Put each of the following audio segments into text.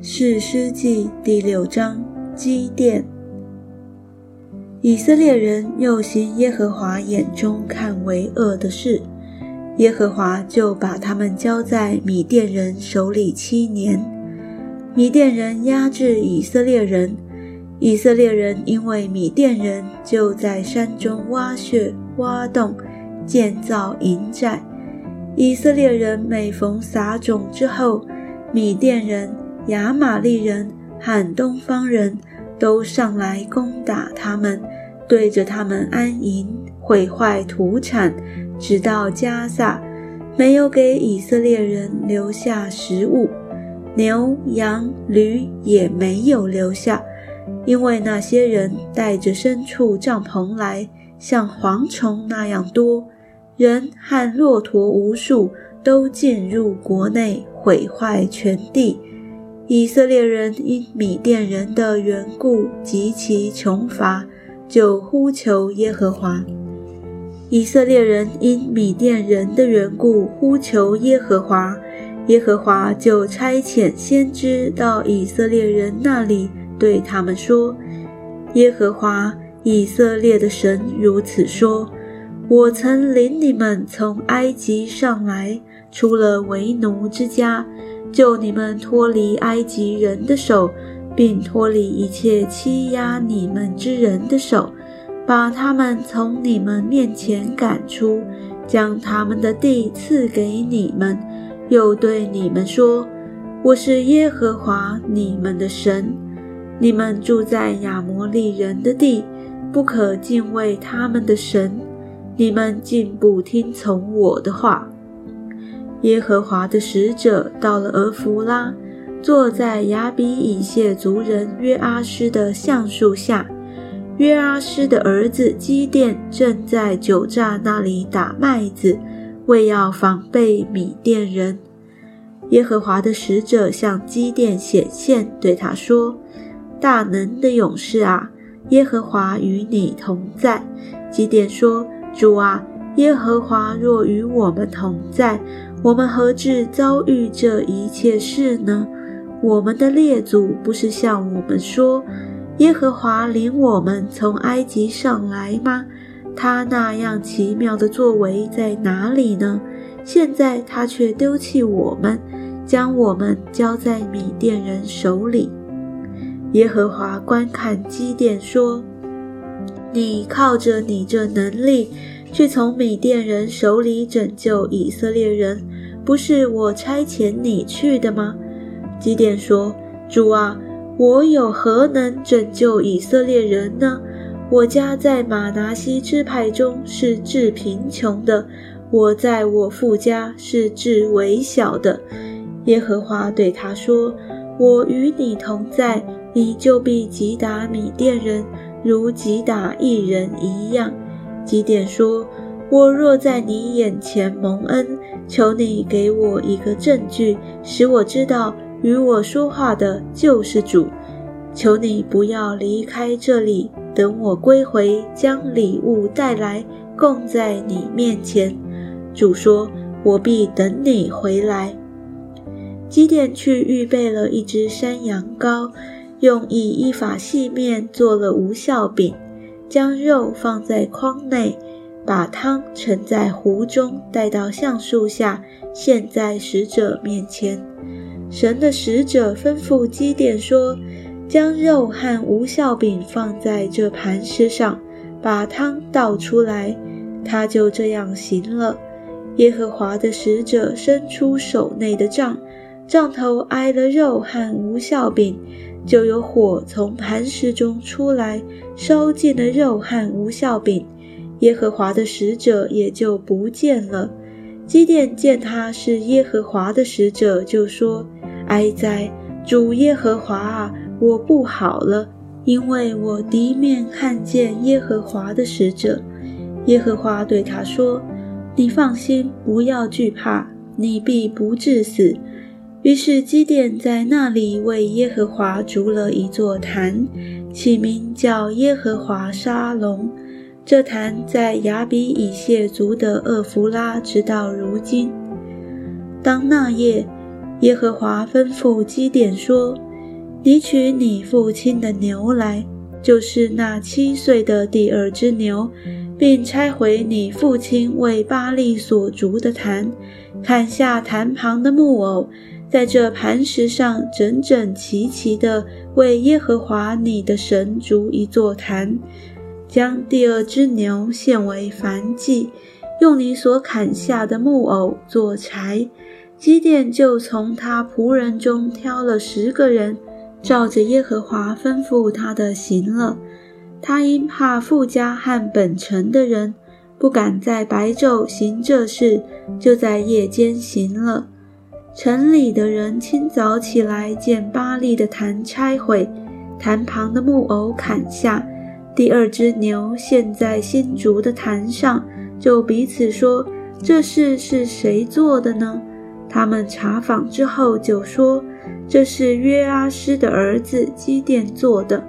士师记第六章，基甸。以色列人又行耶和华眼中看为恶的事，耶和华就把他们交在米甸人手里七年。米甸人压制以色列人，以色列人因为米甸人，就在山中挖穴、挖洞，建造营寨。以色列人每逢撒种之后，米甸人。亚玛利人和东方人都上来攻打他们，对着他们安营，毁坏土产，直到加萨，没有给以色列人留下食物，牛羊驴也没有留下，因为那些人带着牲畜帐篷来，像蝗虫那样多，人和骆驼无数，都进入国内，毁坏全地。以色列人因米甸人的缘故极其穷乏，就呼求耶和华。以色列人因米甸人的缘故呼求耶和华，耶和华就差遣先知到以色列人那里，对他们说：“耶和华以色列的神如此说：我曾领你们从埃及上来，出了为奴之家。”救你们脱离埃及人的手，并脱离一切欺压你们之人的手，把他们从你们面前赶出，将他们的地赐给你们，又对你们说：“我是耶和华你们的神。你们住在亚摩利人的地，不可敬畏他们的神。你们竟不听从我的话。”耶和华的使者到了俄弗拉，坐在亚比以谢族人约阿施的橡树下。约阿施的儿子基甸正在酒榨那里打麦子，为要防备米甸人。耶和华的使者向基甸显现，对他说：“大能的勇士啊，耶和华与你同在。”基甸说：“主啊，耶和华若与我们同在。”我们何至遭遇这一切事呢？我们的列祖不是向我们说，耶和华领我们从埃及上来吗？他那样奇妙的作为在哪里呢？现在他却丢弃我们，将我们交在米甸人手里。耶和华观看基甸说：“你靠着你这能力。”去从米甸人手里拯救以色列人，不是我差遣你去的吗？基甸说：“主啊，我有何能拯救以色列人呢？我家在马拿西支派中是至贫穷的，我在我父家是至微小的。”耶和华对他说：“我与你同在，你就必击打米甸人，如击打一人一样。”基甸说：“我若在你眼前蒙恩，求你给我一个证据，使我知道与我说话的就是主。求你不要离开这里，等我归回，将礼物带来，供在你面前。”主说：“我必等你回来。”基甸去预备了一只山羊羔，用以一法细面做了无效饼。将肉放在筐内，把汤盛在壶中，带到橡树下，献在使者面前。神的使者吩咐基甸说：“将肉和无效饼放在这磐石上，把汤倒出来。”他就这样行了。耶和华的使者伸出手内的杖，杖头挨了肉和无效饼。就有火从磐石中出来，烧尽了肉和无效饼，耶和华的使者也就不见了。基甸见他是耶和华的使者，就说：“哀哉，主耶和华啊，我不好了，因为我第一面看见耶和华的使者。”耶和华对他说：“你放心，不要惧怕，你必不致死。”于是基甸在那里为耶和华筑了一座坛，起名叫耶和华沙龙。这坛在亚比以谢族的厄弗拉，直到如今。当那夜，耶和华吩咐基甸说：“你取你父亲的牛来，就是那七岁的第二只牛，并拆毁你父亲为巴利所筑的坛，砍下坛旁的木偶，在这磐石上整整齐齐地为耶和华你的神筑一座坛，将第二只牛献为燔祭，用你所砍下的木偶做柴。基甸就从他仆人中挑了十个人，照着耶和华吩咐他的行了。他因怕富家和本城的人，不敢在白昼行这事，就在夜间行了。城里的人清早起来，见巴利的坛拆毁，坛旁的木偶砍下，第二只牛陷在新竹的坛上，就彼此说：“这事是谁做的呢？”他们查访之后，就说这是约阿施的儿子基甸做的。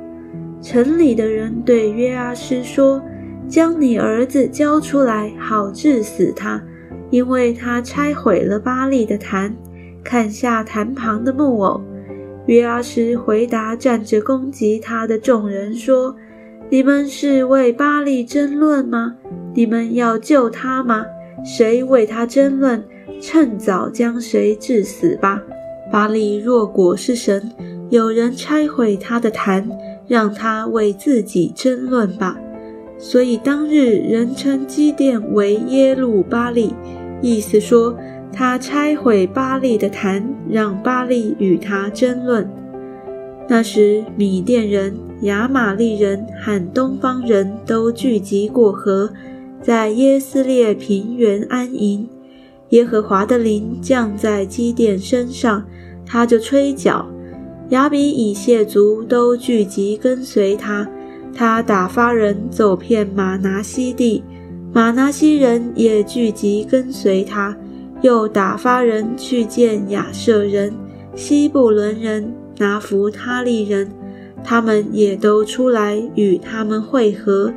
城里的人对约阿施说：“将你儿子交出来，好治死他，因为他拆毁了巴利的坛，看下坛旁的木偶。”约阿施回答站着攻击他的众人说：“你们是为巴利争论吗？你们要救他吗？谁为他争论？”趁早将谁致死吧！巴利若果是神，有人拆毁他的坛，让他为自己争论吧。所以当日人称基甸为耶路巴利，意思说他拆毁巴利的坛，让巴利与他争论。那时米甸人、亚玛利人和东方人都聚集过河，在耶斯列平原安营。耶和华的灵降在基甸身上，他就吹角，亚比以谢族都聚集跟随他。他打发人走遍马拿西地，马拿西人也聚集跟随他。又打发人去见亚舍人、西布伦人、拿弗他利人，他们也都出来与他们会合。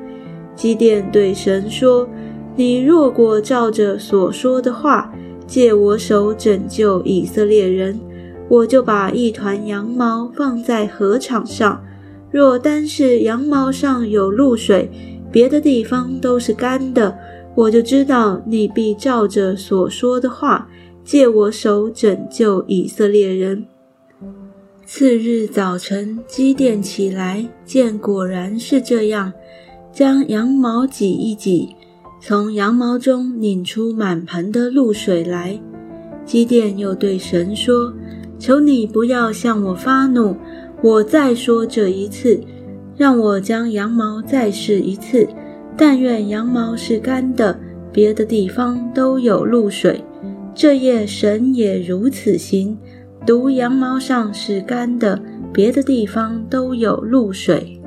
基甸对神说。你若果照着所说的话，借我手拯救以色列人，我就把一团羊毛放在禾场上。若单是羊毛上有露水，别的地方都是干的，我就知道你必照着所说的话，借我手拯救以色列人。次日早晨，基甸起来，见果然是这样，将羊毛挤一挤。从羊毛中拧出满盆的露水来，基甸又对神说：“求你不要向我发怒，我再说这一次，让我将羊毛再试一次。但愿羊毛是干的，别的地方都有露水。这夜神也如此行，独羊毛上是干的，别的地方都有露水。”